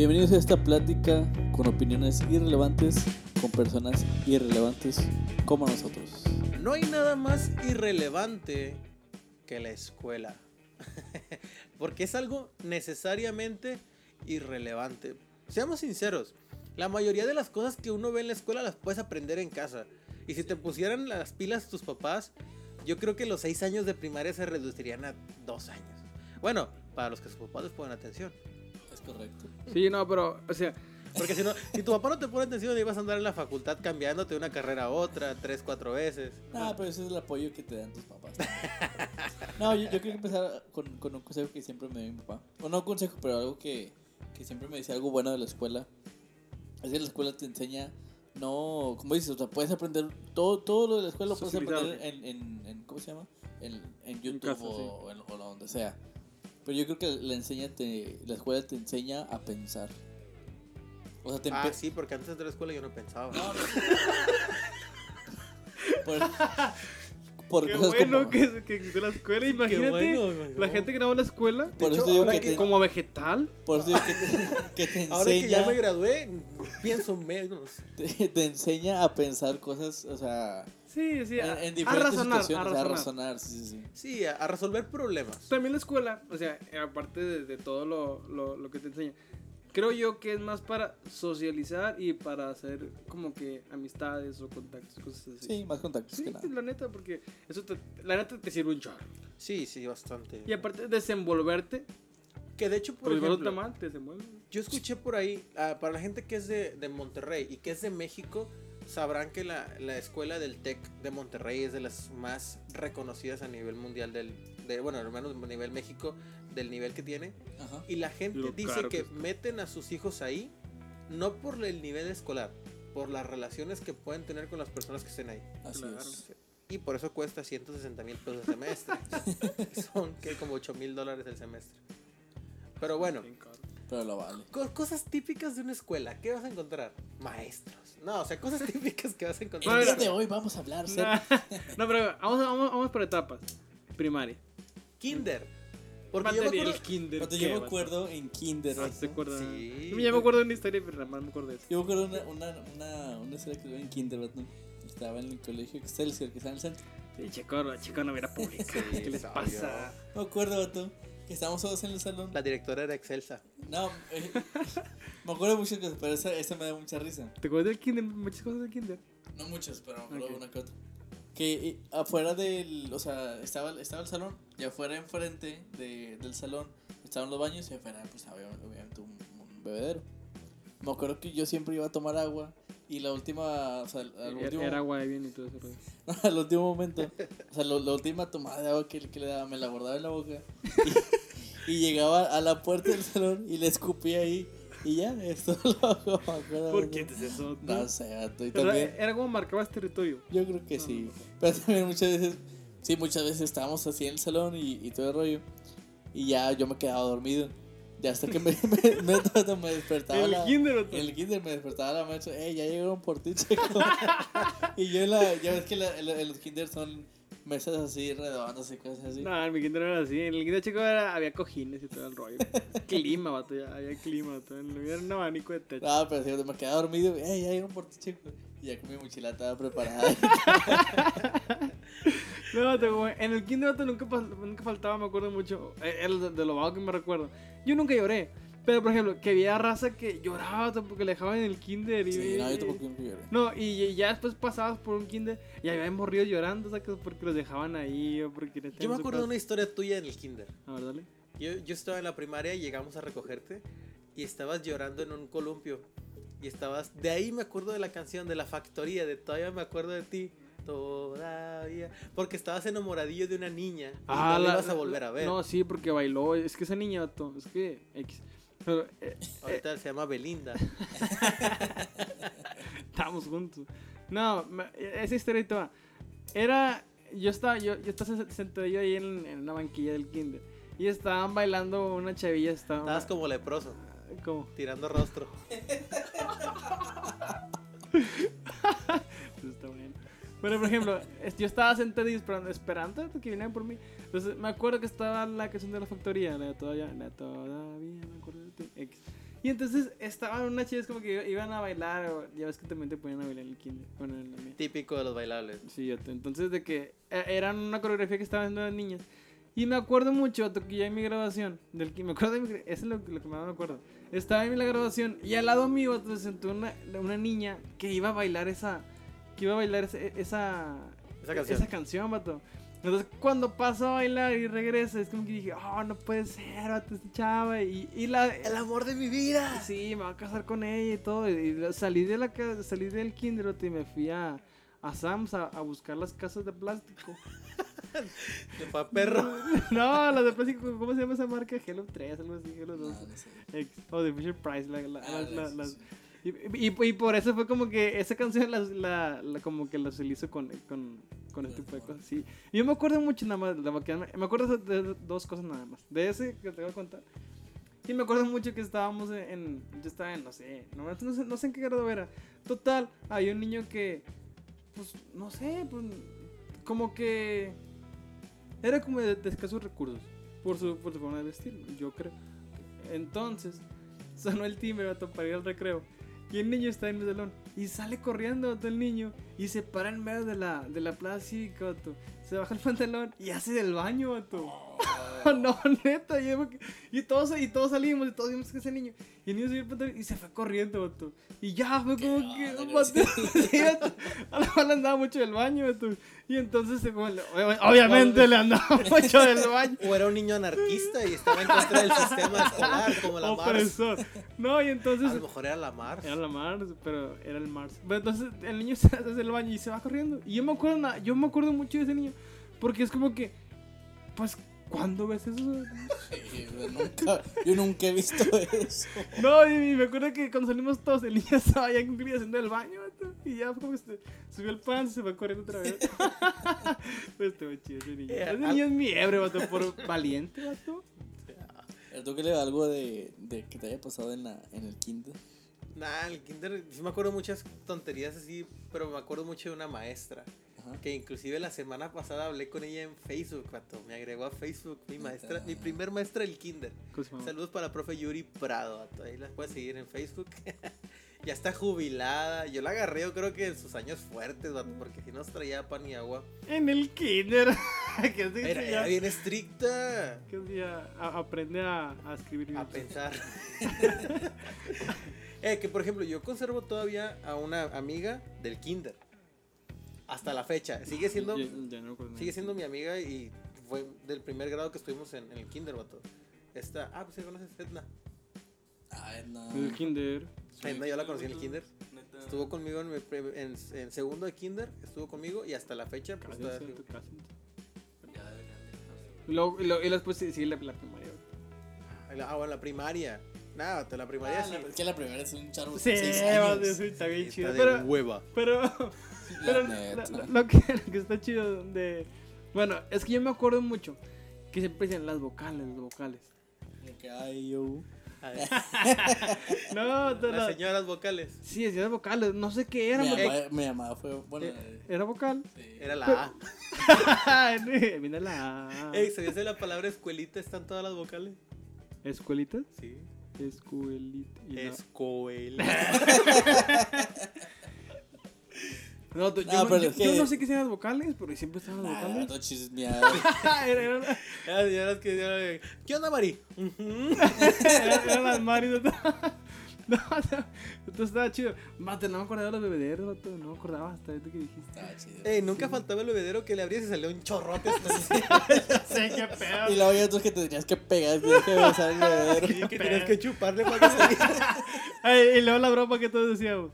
Bienvenidos a esta plática con opiniones irrelevantes, con personas irrelevantes como nosotros. No hay nada más irrelevante que la escuela. Porque es algo necesariamente irrelevante. Seamos sinceros, la mayoría de las cosas que uno ve en la escuela las puedes aprender en casa. Y si te pusieran las pilas tus papás, yo creo que los seis años de primaria se reducirían a dos años. Bueno, para los que sus papás les ponen atención. Es correcto. Sí, no, pero, o sea, Porque si no, si tu papá no te pone atención, ibas a andar en la facultad cambiándote de una carrera a otra, tres, cuatro veces. Ah, pero ese es el apoyo que te dan tus papás. No, yo, yo quiero empezar con, con un consejo que siempre me dio mi papá. O no un consejo, pero algo que, que siempre me decía algo bueno de la escuela. Es que la escuela te enseña, no, como dices, o sea, puedes aprender todo, todo lo de la escuela, lo puedes aprender en, en, en- ¿cómo se llama? En, en YouTube casa, o, en, o donde sea. Pero yo creo que la, enseña te, la escuela te enseña a pensar. O sea, te Ah, sí, porque antes de la escuela yo no pensaba. No, no. Por, por qué cosas bueno como... que, que existe la escuela. Imagínate, bueno, la gente que no va a la escuela, Por hecho, eso digo que que- te, como vegetal. por eso digo que te, que te enseña, Ahora que ya me gradué, pienso menos. te, te enseña a pensar cosas, o sea, Sí, sí, en, a, en a diferentes razonar, situaciones, a a razonar. razonar, sí, sí, sí. Sí, a, a resolver problemas. También la escuela, o sea, aparte de, de todo lo, lo, lo que te enseña, creo yo que es más para socializar y para hacer como que amistades o contactos, cosas así. Sí, más contactos Sí, que nada. la neta, porque eso te, la neta te sirve un chorro. Sí, sí, bastante. Y aparte desenvolverte, Que de hecho, por por el ejemplo, te yo escuché por ahí, ah, para la gente que es de, de Monterrey y que es de México, sabrán que la, la escuela del TEC de Monterrey es de las más reconocidas a nivel mundial del, de, bueno, al menos a nivel México, del nivel que tiene. Ajá. Y la gente Lo dice que meten a sus hijos ahí, no por el nivel escolar, por las relaciones que pueden tener con las personas que estén ahí. Así Claro. es. Y por eso cuesta 160 mil pesos el semestre. Son que como 8 mil dólares el semestre. Pero bueno. Pero lo vale. cosas típicas de una escuela. ¿Qué vas a encontrar? Maestros. No, o sea, cosas típicas que vas a encontrar. El Bueno, día de hoy vamos a hablar acerca- no, pero vamos, vamos, vamos por etapas. Primaria. Kinder. Porque yo me acuerdo... kinder. Cuando ¿qué, yo me acuerdo en kinder, Ah, vato, ¿se acuerdan? Sí. Yo me acuerdo de una historia, pero nada más me acuerdo de eso. yo me acuerdo una, una, una, una historia que tuve en kinder, vato. Estaba en el colegio Excelsior, que está en el centro. Sí, chico, no, chico, no hubiera pública. Sí, ¿Qué les pasa? Me acuerdo, vato, que estábamos todos en el salón. La directora era Excelsa. No, eh, me acuerdo muchas cosas, pero esa, esa me da mucha risa. ¿Te acuerdas del kinder? Muchas cosas del kinder. No muchas, pero me acuerdo Ok. una que otra. Que afuera del, o sea, estaba, estaba el salón y afuera enfrente de, del salón estaban los baños y afuera pues había obviamente un, un bebedero. Me acuerdo que yo siempre iba a tomar agua y la última, o sea, al Era, último, era agua de bien y todo eso. rollo. al último momento, o sea, lo- la última tomada de agua que, que le daba me la guardaba en la boca y, y llegaba a la puerta del salón y le escupía ahí y ya, esto lo hago. ¿Por qué te eso? No sé, vato, y Era, también... era como marcabas territorio. Yo creo que sí. Pero también muchas veces, sí, muchas veces estábamos así en el salón y, y todo el rollo. Y ya yo me quedaba dormido. Ya hasta que me, me, me, me despertaba. El la, kinder, el kinder me despertaba la maestra. Eh, ya llegaron por ti, chico. y yo la. Ya ves que la- la- los kinder son mesas así redondas y cosas así. No, en mi kinder no era así. En el kinder chico era, había cojines y todo el rollo. clima, vato, ya había clima, mío era un abanico de techo. No, pero sí, me quedaba dormido. Eh, ya llegaron por ti, chico. Y ya con mi mochila estaba preparada. No, vato, como en el kinder vato, nunca, nunca faltaba, me acuerdo mucho. eh, El de, de lo vago que me recuerdo. Yo nunca lloré. Pero, por ejemplo, que había raza que lloraba porque le dejaban en el kinder. Y, sí, no, yo tampoco lloré. No, y y ya después pasabas por un kinder y había morridos llorando, o sea, que porque los dejaban ahí o porque Yo me acuerdo de una historia tuya en el Kinder. A ver, dale. Yo, yo estaba en la primaria y llegamos a recogerte y estabas llorando en un columpio. Y estabas. De ahí me acuerdo de la canción de la factoría, de todavía me acuerdo de ti. Todavía. Porque estabas enamoradillo de una niña. Y no la ibas a volver a ver. No, sí, porque bailó. Es que esa niña, vato, es que. X. Pero, eh, Ahorita se llama Belinda. estábamos juntos. No, esa historia va. Era. Yo estaba, yo, yo estaba sen- sentadillo ahí en, en una banquilla del kinder. Y estaban bailando una chavilla. Estaba, Estabas como leproso, como. tirando rostro. Bueno, por ejemplo, yo estaba sentado esperando, esperando que vinieran por mí. Entonces, me acuerdo que estaba la canción de la factoría, la de todavía, la todavía, me acuerdo de ti, X. Y entonces estaban unas chicas como que iban a bailar, o ya ves que también te ponían a bailar en el kinder. Bueno, en la. Típico de los bailables. Sí, entonces de que eh, eran una coreografía que estaban haciendo las niñas. Y me acuerdo mucho, que ya en mi graduación, del que me acuerdo de mi, eso es lo, lo que más me acuerdo. Estaba en la graduación y al lado mío se sentó una, una niña que iba a bailar esa, que iba a bailar ese- esa, Esa canción. esa canción, vato. Entonces cuando pasa a bailar y regresa, es como que dije, oh, no puede ser, vato, esta chava. Y, y la, El amor de mi vida. Sí, me voy a casar con ella y todo. Y salí, de la, salí del kinder vato, y me fui a, a Sam's a, a buscar las casas de plástico. De pa' perro. no, las de plástico, ¿cómo se llama esa marca? Hello 3, algo así, Hello 2. No, no sé. O de Fisher Price. La, la- Ah, la- las- las- y, y- y por eso fue como que esa canción la, la, la- como que la utilizo con, con, con este tipo de cosas. Sí. Yo me acuerdo mucho nada más, la que me, acuerdo de de dos cosas nada más. De ese que te voy a contar. Y me acuerdo mucho que estábamos en, yo estaba en, no sé, no, no sé, no sé en qué grado era. Total, hay un niño que, pues, no sé, pues, como que era como de, de escasos recursos por su, por su forma de vestir, yo creo. Entonces, sonó el timbre para ir al recreo. Y el niño está en el salón. Y sale corriendo vato, el niño. Y se para en medio de la, de la plaza cívica, vato. Se baja el pantalón y hace del baño, vato. no, neta. Y, y todos, y todos salimos y todos vimos que ese niño. Y el niño subió el pantalón y se fue corriendo, vato. Y ya fue como que. vato. A lo mejor le andaba mucho del baño, vato. Y entonces, se- como obviamente le andaba mucho del baño. O era un niño anarquista y estaba en contra del sistema escolar, como la Mars. Opresor. No, y A entonces. lo mejor era la Mars. Era la Mars, pero era el Mars. Pero entonces el niño se hace el baño y se va corriendo. Y yo me acuerdo, yo me acuerdo mucho de ese niño. Porque es como que, pues, ¿cuándo ves eso? Sí, yo nunca, yo nunca he visto eso. No, y me acuerdo que cuando salimos todos, el niño estaba ya cumplido haciendo el baño, vato, Y ya como que se subió el pan y se fue corriendo otra vez. pues estuvo chido ese niño. Eh, Ese al- niño es mi hebre, vato, por valiente, vato. ¿Tú qué le da algo de, de que te haya pasado en, la, en el kinder? Nah, el kinder, sí me acuerdo muchas tonterías así, pero me acuerdo mucho de una maestra. Ajá. Que inclusive la semana pasada hablé con ella en Facebook, vato. Me agregó a Facebook, mi maestra, mi primer maestra del kinder. Saludos para profe Yuri Prado. Ahí la puedes seguir en Facebook. ya está jubilada. Yo la agarré, yo creo que en sus años fuertes, porque si no traía pan y agua. En el kinder. que así Era, era bien estricta. Que un día a- aprende a, a escribir A pensar. eh, que por ejemplo, yo conservo todavía a una amiga del kinder. Hasta la fecha. Sigue siendo, Ya- ya no sigue siendo mi amiga y fue del primer grado que estuvimos en, en el kinder, vato. Esta, ah, pues sí conoces Edna. Ay, no. Del kinder. Edna yo la conocí en el kinder. Neta. Estuvo conmigo en, mi pre- en, en segundo de kinder, estuvo conmigo y hasta la fecha, pues ya, ya. Y después sí, sí, la, la primaria. Ah, bueno, la primaria. Nada, la primaria Ah, sí. la- es que la primera es un charro. Sí, está bien Está chido. de Pero, hueva. pero, pero lo, lo que, lo que está chido de... Bueno, es que yo me acuerdo mucho que siempre decían las vocales, las vocales. Como que, ay, yo. A No, te Las la- señoras vocales. Sí, las vocales, no sé qué era. Mi porque- mamá, mi mamá fue. Bueno, Eh, eh, Era vocal. sí. Era la A. Mira la Ey, ¿sabías de la palabra escuelita? ¿Están todas las vocales? ¿Escuelita? Sí. Escuelita. Escuela. No, tú- yo, No, no- pero yo- es que- yo no sé qué sean las vocales, pero siempre están las Nah, vocales. todo chismeado. Era- eran, Las señoras que decían, ¿Qué onda, Mari? Eran- las Maris. No, no, entonces estaba chido. Mate, no me acordaba de los bebederos, vato, no me acordaba hasta ahorita que dijiste. Estaba chido. Ey, nunca faltaba el bebedero que le abrías y salía un chorrote. sé qué pedo. Y luego ya tú que te tenías que pegar, tenías que besar el bebedero. Y que tenías que chuparle para que saliera. Ay, y luego la broma que todos decíamos.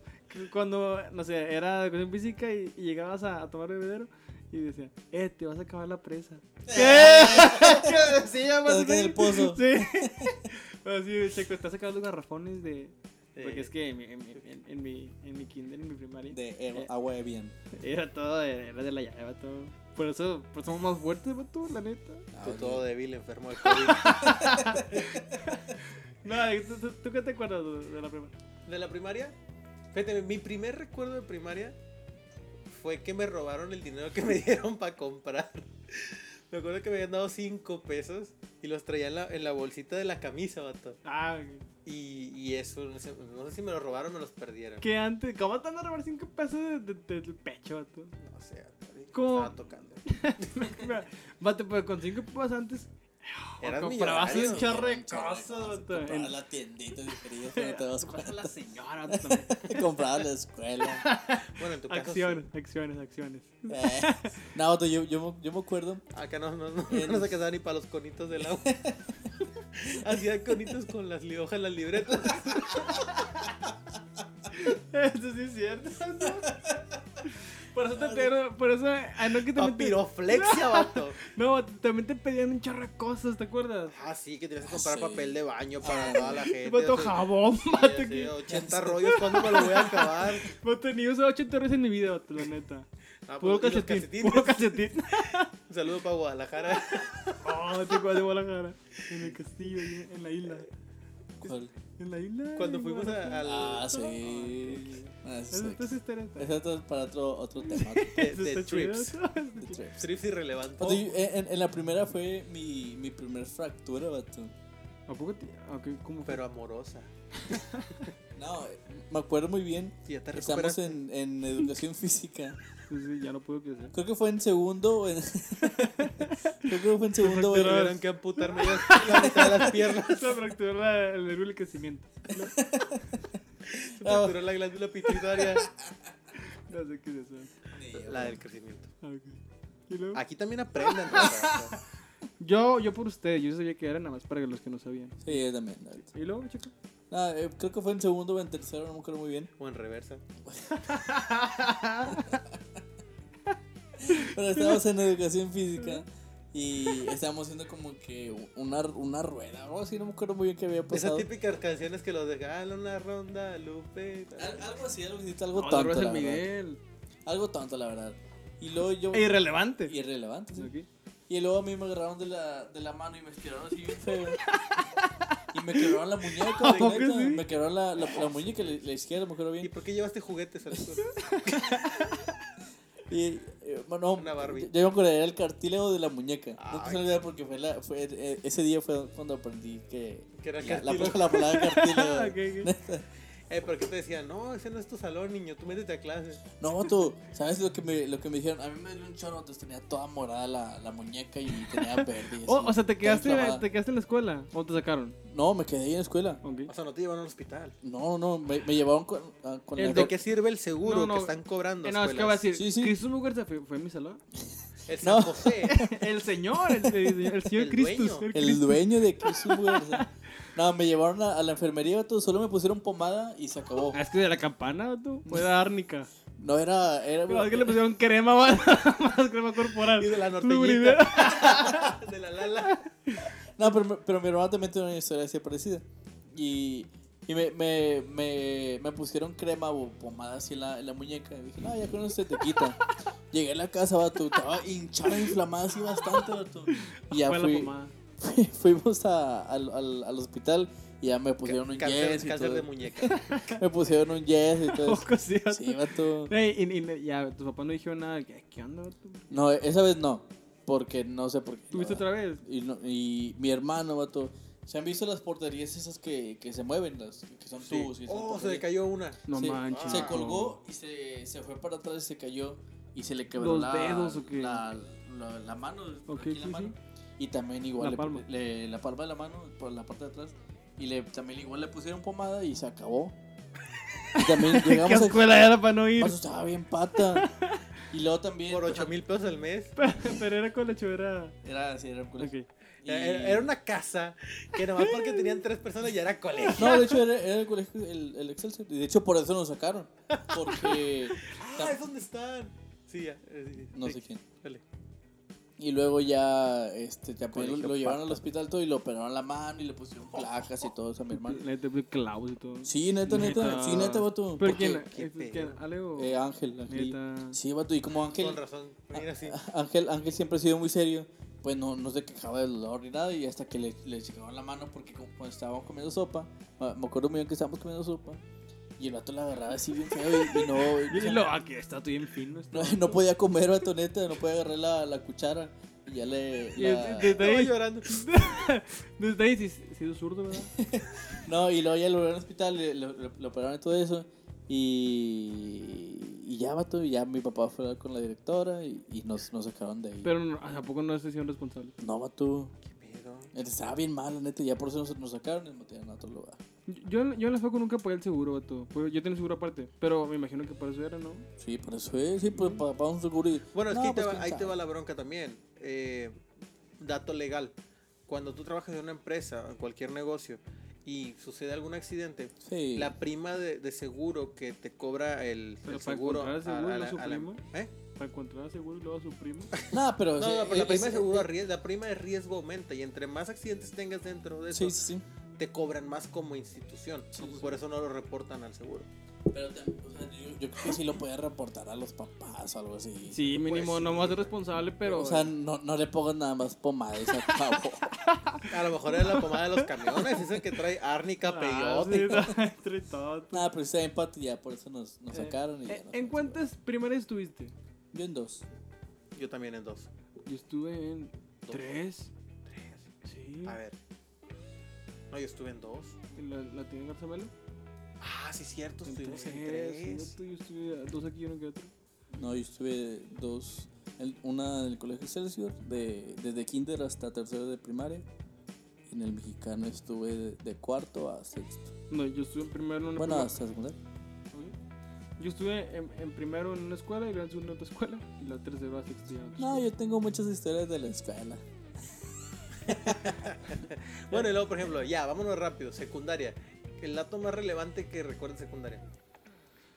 Cuando, no sé, era educación física y, y llegabas a, a tomar bebedero y decían, eh, te vas a acabar la presa. ¿Qué? sí, ya que en el pozo. Sí. Así, checo, estás sacando garrafones de. Porque Eh. es que en mi, en, mi, en, en mi, en mi kinder, en mi primaria, De Eh. eh, agua de bien. era todo, de- era de la llave, todo. Por eso, por eso somos más fuertes, vato, la neta. Ah, Tú ok. todo débil, enfermo de COVID. No, ¿tú, tú, tú qué te acuerdas de la primaria? ¿De la primaria? Fíjate, mi primer recuerdo de primaria fue que me robaron el dinero que me dieron para comprar. Me acuerdo que me habían dado 5 pesos y los traía en la, en la bolsita de la camisa, vato. Ah, Y, y eso, no sé, no sé si me lo robaron o me los perdieron. Que antes, ¿cómo te van a robar 5 pesos de, de- de- del pecho, vato? No sé, ¿Cómo? estaba tocando. Vato, pero con 5 pesos antes. Eras comprabas un vato. Comprabas la tiendita de frío, no te das cuenta. la señora. Comprabas la escuela. Bueno, en tu caso. sí. Acciones, acciones, acciones. Eh, No, yo, yo, me- yo me acuerdo. Acá no, no, no, En- no se quedaba ni para los conitos del agua. Hacía conitos con las hojas, las libretas. Eso sí es cierto. ¿no? Por eso te pedieron, por eso, ah, no que también te, Papiroflexia, vato. no, también te pedían un chorro de cosas, ¿te acuerdas? Ah, sí, que tenías que comprar Sí. papel de baño para toda la gente. Vato o sea, jabón, sí, vato, que, 80 rollos, ¿cuándo me lo voy a acabar? vato, ni uso 8 torres en mi vida, vato, la neta. Ah, Puro pues, los calcetín, puro calcetín. Un saludo para Guadalajara. Oh, te de Guadalajara. En el castillo, en la isla. ¿cuál? En la isla. Cuando fuimos a, al. Ah, sí. Ah, Esa sí. Ese es para otro, otro tema. de, trips. de trips. Trips irrelevantes. En, en la primera fue mi, mi primer fractura, vato. ¿A poco te.? ¿cómo? Pero amorosa. No, me acuerdo muy bien. Sí, ya te Estamos en, en educación física. Sí, sí, ya no puedo crecer. Creo que fue en segundo. o en- Creo que fue en segundo. o en- fracturó. Tuvieron que amputar medio- la mitad de las piernas. Se fracturó la- el nervio del crecimiento. Se fracturó la glándula pituitaria. No sé qué es eso. La del crecimiento. Ah, ok. ¿Y luego? Aquí también aprenden. raza. Yo, yo por ustedes, yo sabía que era nada más para los que no sabían. Sí, yo también. verdad. ¿Y luego, chico? Ah, eh, creo que fue en segundo o en tercero, no me acuerdo muy bien. O en reversa. Pero estábamos en educación física y estábamos haciendo como que una, una rueda, algo así, no me acuerdo muy bien qué había Esas pasado. típicas canciones que los dejan una ronda, Lupe. Al- algo así, algo así, algo No, tonto, es la el verdad. Miguel. Algo tonto, la verdad. Y luego yo... E irrelevante. Irrelevante, sí. Ok. Y luego a mí me agarraron de la, de la mano y me estiraron así bien feo. Y me quebraron la muñeca, ¿A poco neta. sí? Me quebraron la, la, la muñeca, la, la izquierda, me acuerdo ¿Y bien. por qué llevaste juguetes a la escuela? Y, eh, bueno, Una Barbie. Yo, me acuerdo, era el cartílago de la muñeca. Nunca Ay. se me olvida porque fue, la, fue eh, ese día fue cuando aprendí que... Que era el la, la, la palabra cartílago. Ok, ok. Eh, ¿por qué te decían? No, ese no es tu salón, niño. Tú métete a clase. No, tú, ¿sabes lo que me, lo que me dijeron? A mí me dio un chorro, entonces tenía toda morada la, la muñeca y tenía verde. y Oh, así, o sea, ¿te quedaste. ¿te quedaste en la escuela? ¿O te sacaron? No, me quedé ahí en la escuela. O sea, no te llevan al hospital. No, no, me, me llevaron con, a- con El la... ¿De qué sirve el seguro No, no. que están cobrando? Eh, no, es que va a escuelas? decir, Sí, sí. Cristo fue, fue en mi salón. El No. San José. El señor, el, el- el señor dueño. el El dueño de Cristo. No, me llevaron a, a la enfermería, todo, solo me pusieron pomada y se acabó. Ah, es que de la campana, tú. Fue de árnica. No era... era No, es que le pusieron crema más, más crema corporal. Y de la Lubricante. norteñita. de la lala. No, pero, me- pero mi hermano también tiene una historia así parecida. Y, y me, me, me, me pusieron crema o pomada así en la, en la muñeca. Y dije, no, ya con eso se te quita. Llegué a la casa, vato, estaba hinchada, inflamada así bastante, vato. Y ya Fue la fui, pomada. fuimos a- al, al, al hospital y ya me pusieron un Cáncer, yes y cáncer todo. de muñeca. Me pusieron un yes y todo. Poco sí, vato. Sí, vato. Ey, y, y ya, tus papás no dijeron nada. ¿Qué, qué onda, vato? No, esa vez no. Porque no sé por qué. ¿Tuviste otra vez? Y, no- y mi hermano, vato. ¿Se han visto las porterías esas que, que se mueven? Las, que son Sí. tubos y Oh, se porterías? le cayó una. No Sí, manches. Se colgó y se, se fue para atrás y se cayó. Y se le quebró ¿Los la, dedos o qué? La, la, la mano. Ok, aquí sí, la mano. Sí. Y también igual La le- palma. le- la palma de la mano por la parte de atrás. Y le, también igual le pusieron pomada y se acabó. Y también ¿Qué llegamos a... escuela era para no ir? Vato, estaba bien pata. Y luego también... Por 8 mil pesos al mes. Pero era con la chuvera. Era así, era un colegio. Y- Era era una casa que nomás porque tenían tres personas ya era colegio. No, de hecho era, era el colegio, el, el Excelsior. Y de hecho por eso nos sacaron. Porque... Ah, es donde están. Sí, ya. eh, sí, No sí. sé quién. Y luego ya, este, ya pues, lo, lo llevaron al hospital todo y lo operaron la mano y le pusieron placas y todo eso a mi hermano. Le clavos y todo. Sí, neta, neta, Neta. sí, neta, vato. ¿Pero quién? qué ¿Es- pedo. quién? ¿Ale o...? Eh, Ángel, Ángel. Neta. Sí, vato, y como Ángel, Con razón. Mira así. Ángel, Ángel siempre ha sido muy serio, pues no, no se quejaba del dolor ni nada y hasta que le, le checaron la mano porque como cuando estábamos comiendo sopa, me me acuerdo muy bien que estábamos comiendo sopa y el vato la agarraba así bien feo y, y no, Y lo, ah, que está bien fino. está no, no podía comer, vato, neta, no podía agarrar la, la cuchara y ya le. Y la- desde Estaba ahí, llorando. desde ahí sí, sí es zurdo, ¿verdad? No, y luego ya lo llevaron al hospital, le- lo, operaron y todo eso. Y, y ya, vato, y ya mi papá fue a hablar con la directora y, y nos, nos sacaron de ahí. Pero no, ¿a poco no es decisión responsable? no, vato. ¿Qué pedo? Estaba bien mal, la neta, y ya por eso nos, nos sacaron y nos metieron a otro lugar. Yo, yo en la FACU nunca pagué el seguro, vato. Pues Yo tenía seguro aparte, pero me imagino que para eso era, ¿no? Sí, por eso es, sí, pues para, un seguro y... Bueno, es No, que ahí, te pues, va, quién ahí te va la bronca también. Eh, dato legal. Cuando tú trabajas en una empresa, en cualquier negocio, y sucede algún accidente, Sí. la prima de, de seguro que te cobra el, Pero el para seguro... encontrar el seguro, a ¿no la-? ¿Eh? Para encontrar seguro y luego a su primo. No, pero... No, sí, no, pero la prima de seguro la prima de riesgo aumenta y entre más accidentes tengas dentro de eso, Sí, sí, sí. Te cobran más como institución. Sí, sí. Por eso no lo reportan al seguro. Pero te- o sea, yo, yo creo que sí lo podía reportar a los papás o algo así. Sí, mínimo, Pues no más responsable, pero. O sea, no, no le pongan nada más pomada y se acabó. A lo mejor es la pomada de los camiones, ese que trae árnica, Ah, peyote. sí, entre todo. Nada, pero está empate y ya por eso nos, nos Eh, sacaron. Y eh, nos- ¿En cuántas primarias estuviste? Yo en dos. Yo también en dos. Yo estuve en Dos. tres. Tres. Sí. A ver. No, yo estuve en dos. ¿En ¿La, la tiene Garzamelo? Ah, sí, cierto, En estuvimos en tres. tres. fíjate, Yo estuve dos aquí y uno que otro. No, yo estuve dos. el- una en el colegio Excelsior, de, desde kinder hasta tercero de primaria. Y en el mexicano estuve de, de cuarto a sexto. No, yo estuve en primero en una Bueno, escuela. hasta secundaria. Yo estuve en, en primero en una escuela y luego en segundo en otra escuela. Y la tercera a sexto en No, yo tengo muchas historias de la escuela. Bueno, y luego, por ejemplo, ya, vámonos rápido. Secundaria. El dato más relevante que recuerdo en secundaria.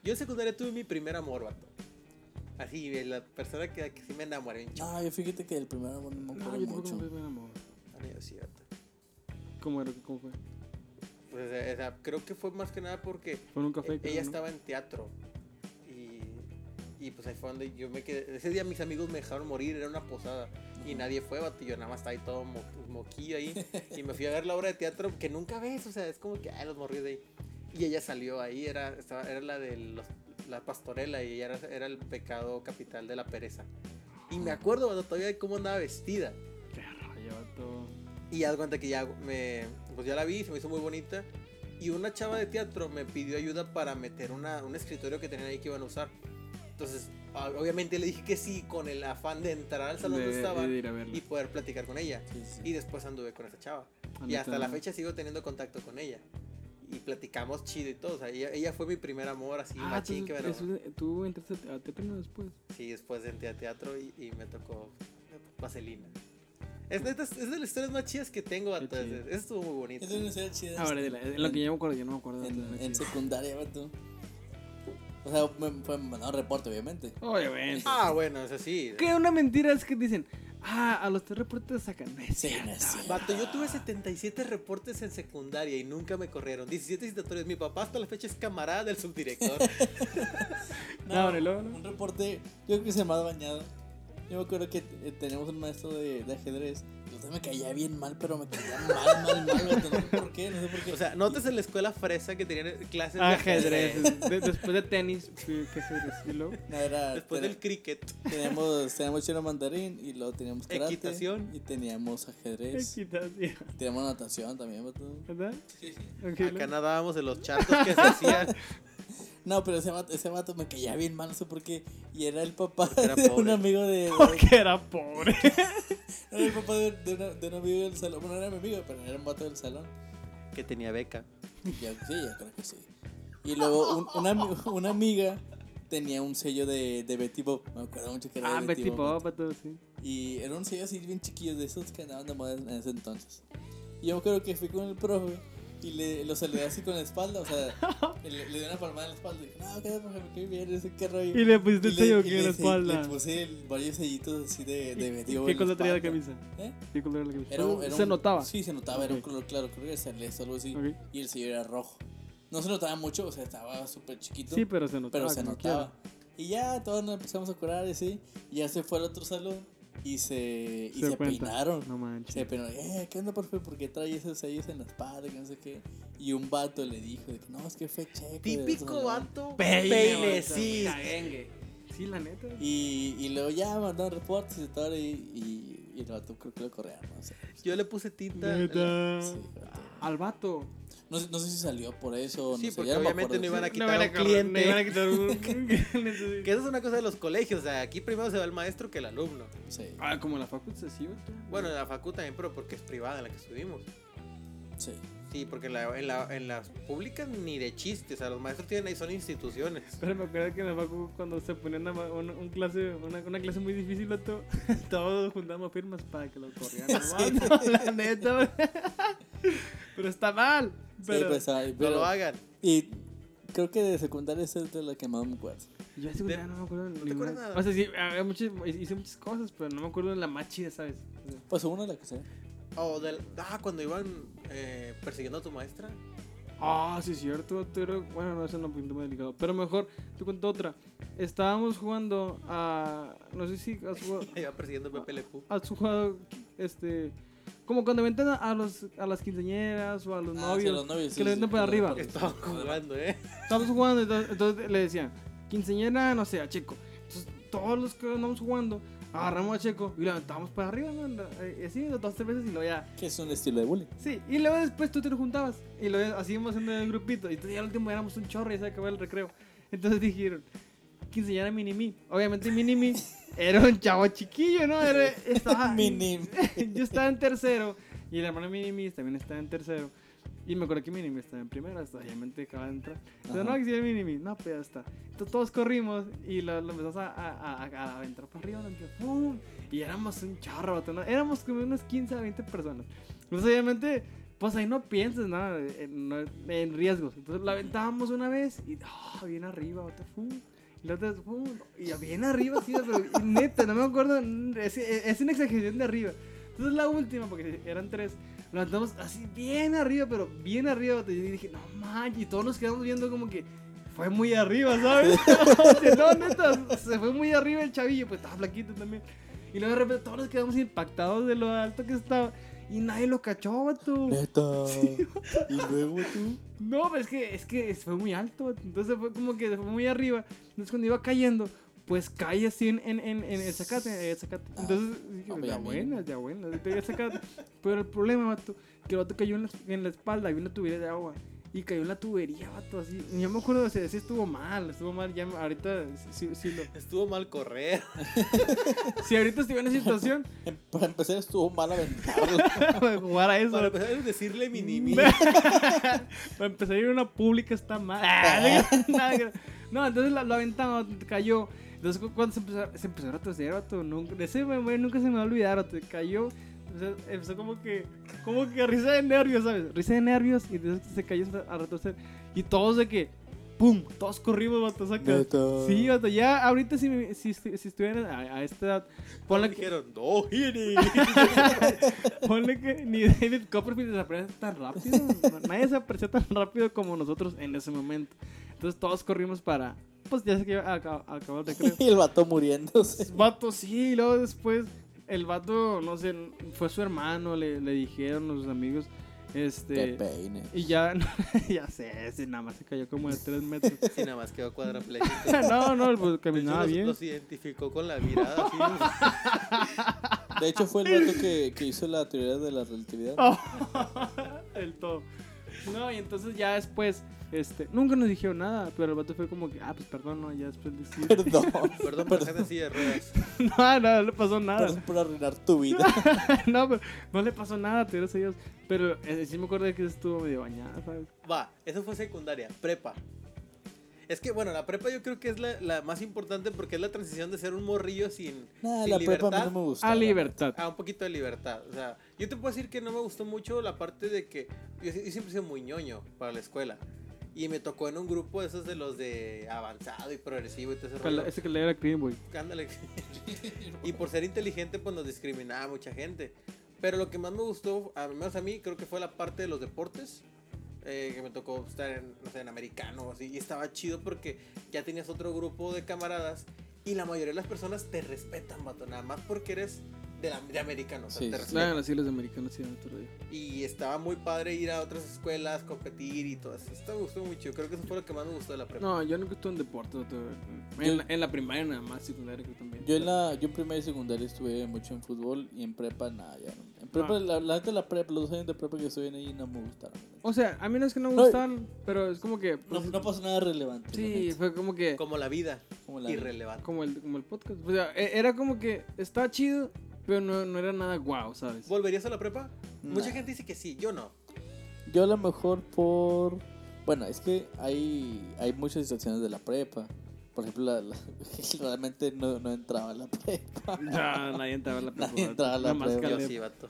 Yo en secundaria tuve mi primer amor, vato. Así, la persona que, que sí me enamoré. No, yo fíjate que el primer amor no me No, acuerdo yo tampoco mucho. me enamoré. Sí, vato. ¿Cómo era? ¿Cómo fue? Pues, o sea, creo que fue más que nada porque Fue en un café. E- creo, ella ¿no? estaba en teatro y, pues ahí fue donde yo me quedé. Ese día mis amigos me dejaron morir, era una posada y nadie fue, vato, y yo nada más estaba ahí todo mo- moquillo ahí y me fui a ver la obra de teatro que nunca ves, o sea, es como que, ay, los morrí de ahí. Y ella salió ahí, era, estaba, era la de los- la pastorela y ella era, era el pecado capital de la pereza. Y me acuerdo vato, todavía de cómo andaba vestida. Qué rollo, vato. Y ya cuenta que ya me pues ya la vi, se me hizo muy bonita. Y una chava de teatro me pidió ayuda para meter una, un escritorio que tenían ahí que iban a usar. Entonces, obviamente le dije que sí, con el afán de entrar al salón De- donde estaba de y poder platicar con ella. Sí, sí. Y después anduve con esa chava. Y hasta la fecha sigo teniendo contacto con ella. Y platicamos chido y todo. O sea, ella, ella fue mi primer amor, así, Ah, machín que me tú entraste a teatro no después. Sí, después entré a teatro y, y me tocó Vaselina. Es, neta, es es de las historias más chidas que tengo. Vato. Eso estuvo muy bonito. Es una historia chida. Ahora, de lo que yo me acuerdo, yo no me acuerdo. en, en secundaria, vato. O sea, me, me mandaron reporte, obviamente. Obviamente. Ah, bueno, eso sí. Que una mentira es que dicen, ah, a los tres reportes sacan. No es Sí, no cierto. es cierto. Vato, yo tuve 77 reportes en secundaria y nunca me corrieron. 17 citatorios. Mi papá hasta la fecha es camarada del subdirector. No, luego, ¿no? Un reporte, yo creo que se me ha bañado. Yo me acuerdo que eh, teníamos un maestro de, de ajedrez. Usted me caía bien mal, pero me caía mal, mal, mal. No sé por qué, no sé por qué. o sea, notas en la escuela fresa que tenían clases de Ajedrez. De- después de tenis, ¿qué ajedrez? Y luego, No, era, Después del cricket. Teníamos, teníamos chino mandarín y luego teníamos karate. Equitación. Y teníamos ajedrez. equitación. Teníamos natación también. ¿Verdad? Sí, sí. Acá luego. nadábamos de los charcos que se hacían. No, pero ese vato, ese vato me caía bien mal, no sé por qué. Y era el papá era de un amigo de. Porque era pobre. era el papá de, de una- de un amigo del salón. Bueno, no era mi amigo, pero era un vato del salón. Que tenía beca. Ya, sí, ya creo que sí. Y luego un- una, una amiga tenía un sello de, de Betty Bob. Me acuerdo mucho que era Ah, de Betty Bob. Todo sí. Y era un sello así bien chiquillo de esos que andaban de moda en ese entonces. Y yo acuerdo que fui con el profe y le, lo saludé así con la espalda. O sea, le, le di una palmada en la espalda y dije, no, qué profe, me cae bien, sé qué rollo. Y le pusiste Y el sello aquí en la espalda. Le puse el- varios sellitos así de, de Bob ¿Qué color traía la camisa? ¿Eh? ¿Qué color era la camisa? Era, un- era Se un- notaba. Sí, se notaba, era un color claro, creo que era algo así. Ok. Y el sello era rojo. No se notaba mucho, o sea, estaba súper chiquito. Sí, pero se notaba. pero se notaba. Y ya todos nos empezamos a curar y así. Y ya se fue al otro salón y se, y Se peinaron. No manches. Se peinaron. Eh, ¿qué onda, profe? ¿Por qué trae esos sellos en la espalda? Que no sé qué. Y un vato le dijo de que no, es que fue checo. Típico otro salón". vato. Peine, Peine, sí. Sí, la neta. Y, y luego ya mandaron reportes y todo. Y, y, y el vato creo que lo correan, no sé. Yo le puse tinta. Neta. Sí, vato. Al vato. No, sé- no sé si salió por eso Sí, no sé. porque no obviamente no iban a No quitar van a un cliente. no iban a quitar un- Que eso es una cosa de los colegios. O sea, aquí primero se va el maestro que el alumno. Sí, Ah, como la facultad, sí, vato. Bueno, en la facu también, pero porque es privada en la que estuvimos. sí. Sí, porque en, la- en, la- en las públicas ni de chistes. O sea, los maestros tienen ahí, son instituciones. Pero me acuerdo que en la facu cuando se ponía una, una, un clase, una, una clase muy difícil, vato, todos juntamos firmas para que lo corrieran. vato, la neta. Pero está mal. Sí, Pero pues, ay, No pero- lo hagan. Y creo que de secundaria es de la que más me acuerdo. yo ese no me acuerdo te ni acuerdas nada? O sea, sí, había muchas- hice muchas cosas, pero no me acuerdo de la más chida, ¿sabes? O sea, Pues una de la que sea. O del, ah, cuando iban eh, persiguiendo a tu maestra. Ah, sí, es cierto. Pero, bueno, no, eso no es muy delicado. Pero mejor, te cuento otra. Estábamos jugando a. No sé si has jugado. Iba persiguiendo a Pepe has jugado. Este. Como cuando aventan a, los, a las quinceañeras o a los Ah, sí, novios. los novios, que sí, le sí, venden para sí, arriba. Estaban jugando, ¿eh? Estábamos jugando, entonces, entonces le decían, quinceañera, no sé, a Checo. Entonces, todos los que andamos jugando, agarramos a Checo y lo aventamos para arriba, ¿no? Eh, Así, dos, tres veces y luego ya. Que es un estilo de bullying. Sí, y luego después tú te lo juntabas y luego así íbamos haciendo el grupito. Y entonces ya al último éramos un chorro y se acabó el recreo. Entonces dijeron, quinceañera Minimi. Obviamente Minimi era un chavo chiquillo, ¿no? Era, estaba, yo estaba en tercero y el hermano Minimis también estaba en tercero. Y me acuerdo que Minimis estaba en primero, hasta obviamente acaba de entrar. Entonces, Ajá. no, que sí, Minimis, no, pues ya está. Entonces todos corrimos y lo, lo empezamos a, a, a, a aventar para arriba, ¡pum! y éramos un chorro, vato, ¿no? éramos como unas 15 a 20 personas. Entonces, obviamente, pues ahí no piensas nada en, no- en riesgos. Entonces lo aventábamos una vez y, ah, bien arriba, ¡pum! La otra ¡pum! Y bien arriba, sí, pero neta, no me acuerdo, es, es una exageración de arriba. Entonces la última, porque eran tres, lo levantamos así bien arriba, pero bien arriba. Y dije, no manches, y todos nos quedamos viendo como que fue muy arriba, ¿sabes? No, neta, se fue muy arriba el chavillo, pues estaba flaquito también. Y luego de repente todos nos quedamos impactados de lo alto que estaba. Y nadie lo cachó, vato. Neta. y luego tú. No, pero es que, es que fue muy alto, vato. entonces fue como que fue muy arriba. Entonces cuando iba cayendo, pues cae así en, en, en, en el zacate, en el zacate. Entonces dije, hombre, ya buena, ya buena. Pero el problema, vato, que el vato cayó en la, en la espalda, había una tubería de agua. Y cayó en la tubería, vato, así. Yo me acuerdo, o sea, sí estuvo mal, estuvo mal. Ya ahorita, sí, sí, lo, Estuvo mal correr. si ahorita estuviera en esa situación, Para empezar estuvo mal aventarlo. jugar a eso. Para empezar a decirle minimi. Para empezar a ir a una pública está mal. Que- no, entonces lo, lo aventamos, cayó. Entonces cu- cuando se empezó, se empezó a retroceder, vato, nunca, de ese güey nunca se me va a olvidar, vato, cayó. Empezó, empezó como que, como que risa de nervios, ¿sabes? Risa de nervios y entonces se cayó a retroceder. Y todos de que, ¡pum! Todos corrimos, vato, saca. Sí, vato, ya ahorita si, me- si, estu- si estuvieran a, a esta edad, ponle que, dijeron, no, Giri. Ponle que ni David Copperfield desapareció tan rápido. Nadie desapareció tan rápido como nosotros en ese momento. Entonces todos corrimos para. Pues ya sé que iba a aca- a acabar de creo. y el vato muriéndose. Vato, sí, y luego después el vato, no sé, fue su hermano, le, le dijeron los amigos. Qué Este. peine. Y ya, ya sé, ese nada más se cayó como de 3 metros. Sí, nada más quedó cuadrapléjico. no, no, pues caminaba los, bien. los identificó con la mirada. así. De hecho, fue el vato que, que hizo la teoría de la relatividad. El todo. No, y entonces ya después, este, nunca nos dijeron nada, pero el vato fue como que, ah, pues perdón, no, ya después decir. Perdón. Perdón por gente así de ruedas. no, no, no le pasó nada. Perdón por arruinar tu vida. no, pero no le pasó nada, te gracias a Dios. Pero eh, sí me acuerdo de que estuvo medio bañada, ¿sabes? Va, eso fue secundaria, prepa. Es que, bueno, la prepa yo creo que es la, la más importante porque es la transición de ser un morrillo sin, Nah, sin la prepa a mí libertad no me gustó. A libertad. a un poquito de libertad. O sea, yo te puedo decir que no me gustó mucho la parte de que yo, yo siempre he sido muy ñoño para la escuela. Y me tocó en un grupo de esos de los de avanzado y progresivo y todo ese rollo. Ese que le era Boy. Ándale. y por ser inteligente, pues nos discriminaba mucha gente. Pero lo que más me gustó, al menos a mí, creo que fue la parte de los deportes. eh, que me tocó estar en, no sé, en americano así. Y estaba chido porque ya tenías otro grupo de camaradas. Y la mayoría de las personas te respetan, vato. Nada más porque eres de, la- de americanos. Sí, sí. Claro, las siglas americanas sí, otro día. Y estaba muy padre ir a otras escuelas, competir y todo eso. Esto me gustó mucho. Creo que eso fue lo que más me gustó de la prepa. No, yo nunca estuve en deportes. vato. Yo- En, la, en la primaria nada más, secundaria creo también. Yo en la yo en primaria y secundaria estuve mucho en fútbol y en prepa nada, ya no. En prepa, Ah. la, la la prepa, los dos años de prepa que estuve en ahí no me gustaron. O sea, a mí no es que no me No, gustaban, pero es como que... No, pues, no pasó nada relevante. sí, fue como que... Como la vida, Como la- irrelevante. Como el, como el podcast. O sea, e- era como que estaba chido, pero no, no era nada guau, ¿sabes? ¿Volverías a la prepa? Mucha Nah. gente dice que sí, yo no. Yo a lo mejor por... Bueno, es que hay, hay muchas situaciones de la prepa. Por ejemplo, la, la- realmente no, no entraba a la prepa. No, nadie entraba a la prepa. Nadie entraba a la Nada más prepa. Yo sí, vato.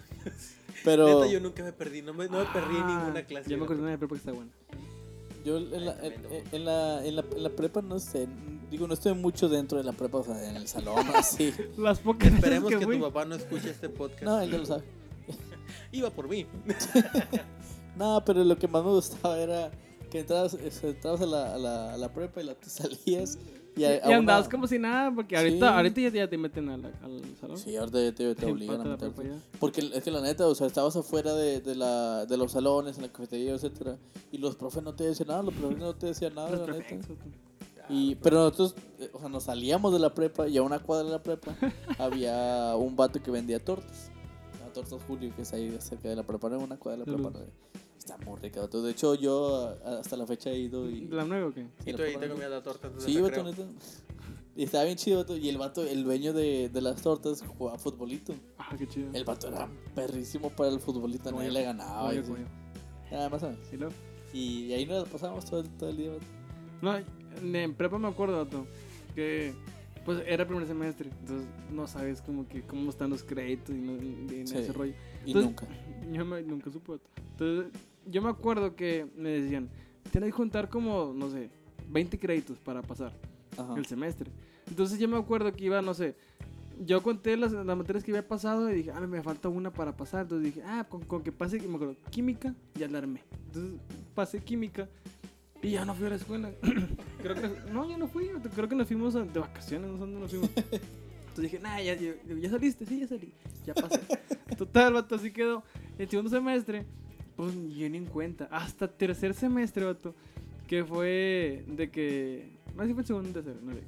Pero Neta, yo nunca me perdí. No me, no me perdí en Ah, ninguna clase. Ya me acuerdo de una prepa que está buena. yo en la, en, en la, en, la, en la prepa no sé. Digo, no estoy mucho dentro de la prepa, o sea, en el salón así. Las pocas. Esperemos que, que, tu papá no escuche este podcast. No, él ya lo sabe. Iba por mí. No, pero lo que más me gustaba era que entrabas, eh, entrabas a, la, a, la, a la prepa y la te salías. Y, a- a Y andabas una- como si nada, porque ahorita, Sí. ahorita ya, ya te meten a la- al salón. Sí, ahorita ya te, te obligan a meterte. Porque es que la neta, o sea, estabas afuera de, de, la, de los salones, en la cafetería, etcétera, y los profes no te decían nada, los profes no te decían nada, la neta. Y, pero nosotros, eh, o sea, nos salíamos de la prepa y a una cuadra de la prepa había un vato que vendía tortas. La tortas Julio, que es ahí cerca de la prepa, en una cuadra de la prepa. Está muy rica. vato. De hecho, yo a- hasta la fecha he ido y... ¿La nueva o qué? Y tú ahí te comías la torta Sí, vato, neta. Y estaba bien chido, vato. Y el vato, el dueño de, de las tortas, jugaba futbolito. Ah, qué chido. El vato era perrísimo para el futbolito, nadie le ganaba. Nada más menos. ¿Y ahí nos la pasamos todo el, todo el día, vato. No, en- prepa me acuerdo, vato, que pues era primer semestre, entonces no sabes como que cómo están los créditos y, no, y- y Sí. ese rollo. Y Entonces, nunca. Yo me- nunca supe, vato. Entonces, yo me acuerdo que me decían, tienes que juntar como, no sé, 20 créditos para pasar Ajá. el semestre. Entonces yo me acuerdo que iba, no sé, yo conté las, las materias que había pasado y dije, ah, me falta una para pasar. Entonces dije, ah, con, con que pase, me acuerdo, química, ya la armé. Entonces pasé química y ya no fui a la escuela. creo que, no, ya no fui, creo que nos fuimos a- de vacaciones, no sé dónde nos fuimos. Entonces dije, nah, ya, ya, ya saliste, sí, ya salí, ya pasé. Total, vato, así quedó. El segundo semestre, pues yo ni en cuenta. Hasta tercer semestre, vato, que fue de que. No sé si fue el segundo o tercero, no sé.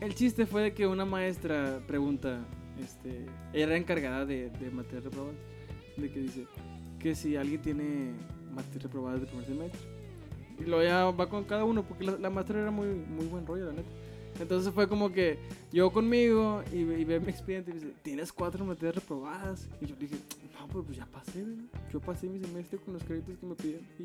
El chiste fue de que una maestra pregunta, este, ella era encargada de, de materias reprobadas, de que dice que si alguien tiene materias reprobadas de primer semestre. Y luego ya va con cada uno, porque la, la maestra era muy, muy buen rollo, la neta. Entonces fue como que yo conmigo y, ve- y ve mi expediente y me dice, tienes cuatro materias reprobadas. Y yo le dije, no, pues, pues ya pasé, ¿verdad? Yo pasé mi semestre con los créditos que me pidieron. Y,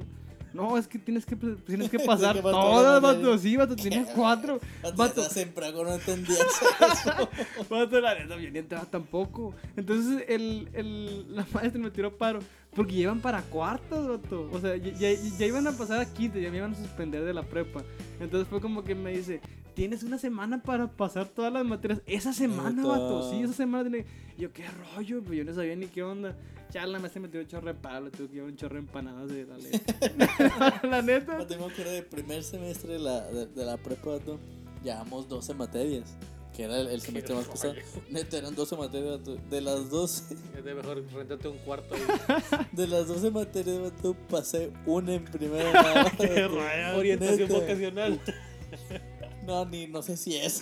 no, es que tienes que, tienes que pasar que todas, las vato. Sí, vato, tienes cuatro. Vato, en Prago, no entendías eso. Vato, la neta, yo ni entraba tampoco. Entonces, el, el, la maestra me tiró paro. Porque ya iban para cuartos, vato. O sea, ya, ya, ya iban a pasar a quinto, ya me iban a suspender de la prepa. Entonces fue como que me dice, tienes una semana para pasar todas las materias. Esa semana, Neta. vato. Sí, esa semana tiene... Yo, qué rollo, pues yo no sabía ni qué onda. Ya la maestra me tiró un chorro de palo, tuve que llevar un chorro de empanadas de la neta. la neta. Vato, me acuerdo del primer semestre de la, de, de la prepa, vato, llevamos 12 materias. Que era el, el semestre más pesado. Neta, eran 12 materias. De las 12, Es de mejor rentate un cuarto ahí. de las 12 materias, vato, pasé una en primera. nada Qué rayos. Orientación Neta. vocacional. No, ni, no sé si es.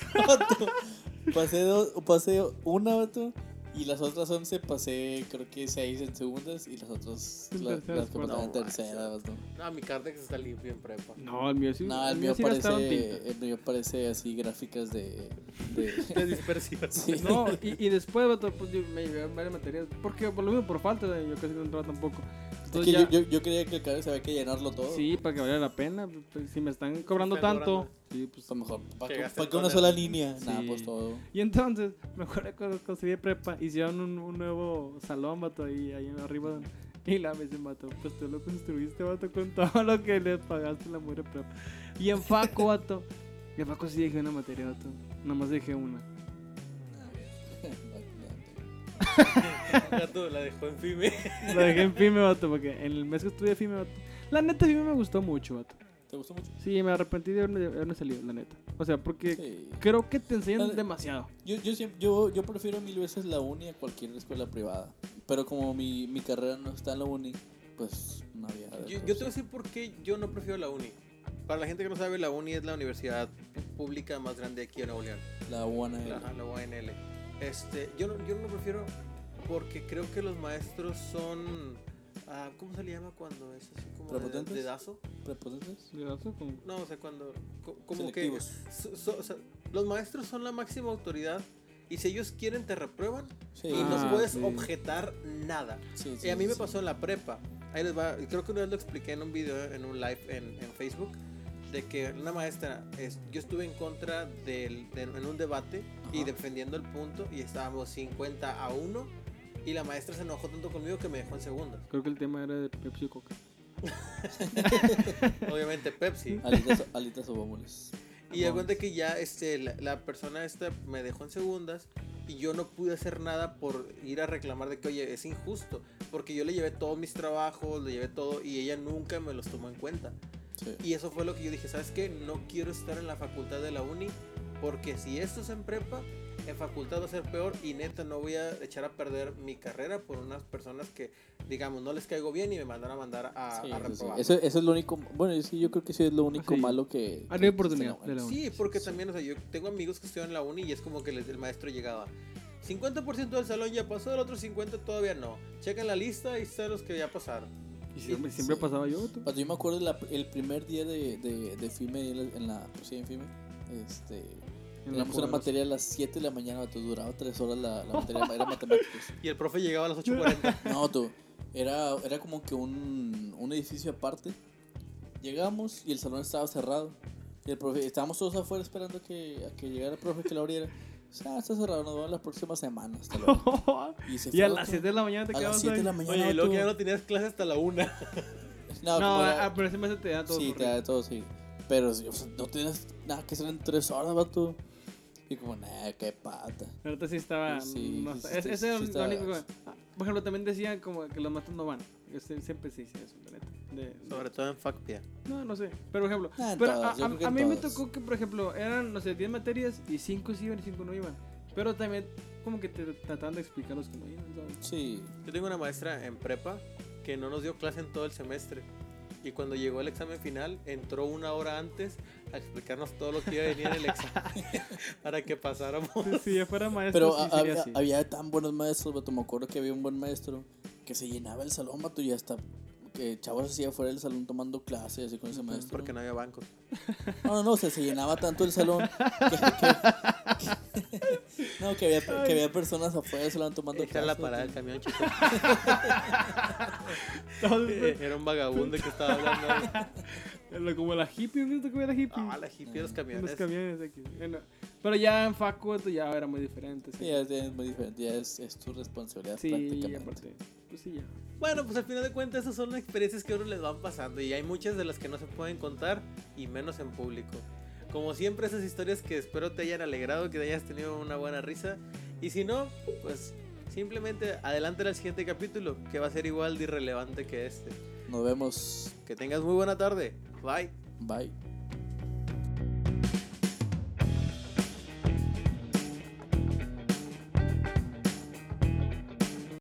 Pasé, dos, pasé una, vato. Y las otras 11 pasé, creo que 6 en segundas. Y las otras, la- terceras, las que pasaban en No, tercera, vato. No, mi cartex está limpio en prepa. No, el mío sí. No, el el mío sí tinta. parece, el mío parece así gráficas de, de De dispersión. Sí. No, y, y después, pues yo me llevé varias materias. Porque por lo mismo, por falta, yo casi no entraba tampoco. Es Entonces que ya, yo, yo, yo creía que el cabello se había que llenarlo todo. sí, para que valiera la pena. pues, si me están cobrando tanto, cobrando. sí, pues. Pues mejor, para Que una sola el- línea. Nada, Sí. pues todo. Y entonces, me acuerdo cuando conseguí prepa, hicieron un, un nuevo salón, vato, ahí, ahí arriba. Y la vez se mató, pues tú lo construiste, vato, con todo lo que le pagaste la mujer prepa. Y en Faco, vato. Y en Faco sí dejé una materia, vato. Nomás dejé una. Gato la dejó en FIME. La dejé en FIME, vato, porque en el mes que estudié FIME, vato. La neta, FIME me gustó mucho, vato. ¿Te gustó mucho? Sí, me arrepentí de haberme, de haberme salido, la neta. O sea, porque Sí. creo que te enseñan demasiado. Yo, yo, siempre- yo, yo prefiero mil veces la uni a cualquier escuela privada. Pero como mi, mi carrera no está en la uni, pues no había. Yo, te voy a decir por qué yo no prefiero la uni. Para la gente que no sabe, la uni es la universidad pública más grande aquí en Nuevo León. La UANL. La, la UNL. Este, yo, no, yo no lo prefiero porque creo que los maestros son. ah, ¿Cómo se le llama cuando es así como de, ¿Prepotentes? dedazo? ¿Prepotentes? Como- No, o sea, cuando. co- Como Selectivos. que. so- so- o sea, los maestros son la máxima autoridad y si ellos quieren te reprueban Sí, y Ah, no puedes sí. objetar nada. sí, sí, y a mí sí, me sí. pasó en la prepa. Ahí les va. Creo que una vez lo expliqué en un video, en un live en, en Facebook. De que una maestra, es, yo estuve en contra del, de- en un debate y Ajá. defendiendo el punto y estábamos 50 a 1 y la maestra se enojó tanto conmigo que me dejó en segundas. Creo que el tema era de Pepsi y Coca. Obviamente Pepsi. Alitas, alitas o bombones. Y de cuenta que ya este, la, la persona esta me dejó en segundas y yo no pude hacer nada por ir a reclamar de que, oye, es injusto. Porque yo le llevé todos mis trabajos, le llevé todo y ella nunca me los tomó en cuenta. Sí. Y eso fue lo que yo dije, ¿sabes qué? No quiero estar en la facultad de la uni porque si esto es en prepa, en facultad va a ser peor y neta no voy a echar a perder mi carrera por unas personas que, digamos, no les caigo bien y me mandan a mandar a, Sí, a reprobar. Eso, eso es lo único. Bueno, sí, yo creo que sí es lo único Sí. malo que. Ah, no que hay oportunidad de la uni. Sí, porque también, o sea, yo tengo amigos que estudian en la uni y es como que les- el maestro llegaba. 50% del salón ya pasó, el otro 50% todavía no. Checan la lista y están los que ya pasaron. Y siempre, siempre Sí. pasaba yo. tú. Yo me acuerdo la- el primer día de, de, de FIME en la, en la, pues sí, en FIME, este, teníamos una materia a las 7 de la mañana, vato, duraba 3 horas la, la materia, era matemáticas. Y el profe llegaba a las 8.40. No, tú, era, era como que un, un edificio aparte. Llegamos y el salón estaba cerrado. Y el profe, estábamos todos afuera esperando que, a que llegara el profe que lo abriera. Dice, Ah, está cerrado, nos vemos la próxima semana. Hasta luego. Y, se y a las vato. 7 de la mañana te A las quedabas 7 de la mañana. Oye, y luego que ya no tenías clase hasta la 1. No, No, como era- ah, pero ese mes te da todo. Sí, te da todo, sí. Pero o sea, no tienes nada que hacer en tres horas, vato. Y como, nah, qué pata. La neta sí estaba. Sí, no sí, sí, ese sí, era sí lo único que- ah, Por ejemplo, también decían como que los maestros no van. Siempre se dice eso, la neta. De- de- Sobre todo en FACPIA. No, no sé. Pero, por ejemplo, Ah, pero todas, a, a- a mí me tocó que, por ejemplo, eran, no sé, 10 materias y 5 sí iban y 5 no iban. Pero también, como que te trataban de explicar los que no iban, ¿sabes? Sí. Yo tengo una maestra en prepa que no nos dio clase en todo el semestre. Y cuando llegó el examen final, entró una hora antes a explicarnos todo lo que iba a venir en el examen para que pasáramos. Sí, si ya fuera maestro, Pero sí a- sería había, así. había tan buenos maestros. Me acuerdo que había un buen maestro que se llenaba el salón, vato, y hasta que chavos así afuera del salón tomando clases así con ese maestro. Porque no había bancos. No, no, no, o sea, se llenaba tanto el salón que, que- no, que había, que había personas afuera del salón tomando la clases. parada del camión, chico. Todos- Era un vagabundo que estaba hablando. ahí. Como la hippie, ¿viste cómo era hippie? Ah, la hippie los camiones. los camiones aquí. Bueno, pero ya en Facu esto ya era muy diferente. Sí, ya es, ya es muy diferente, ya es, es tu responsabilidad Sí, prácticamente. aparte. Pues sí, ya. Bueno, pues al final de cuentas esas son las experiencias que a uno les van pasando y hay muchas de las que no se pueden contar y menos en público. Como siempre esas historias que espero te hayan alegrado, que te hayas tenido una buena risa y si no, pues simplemente adelante al siguiente capítulo que va a ser igual de irrelevante que este. Nos vemos. Que tengas muy buena tarde. Bye. Bye.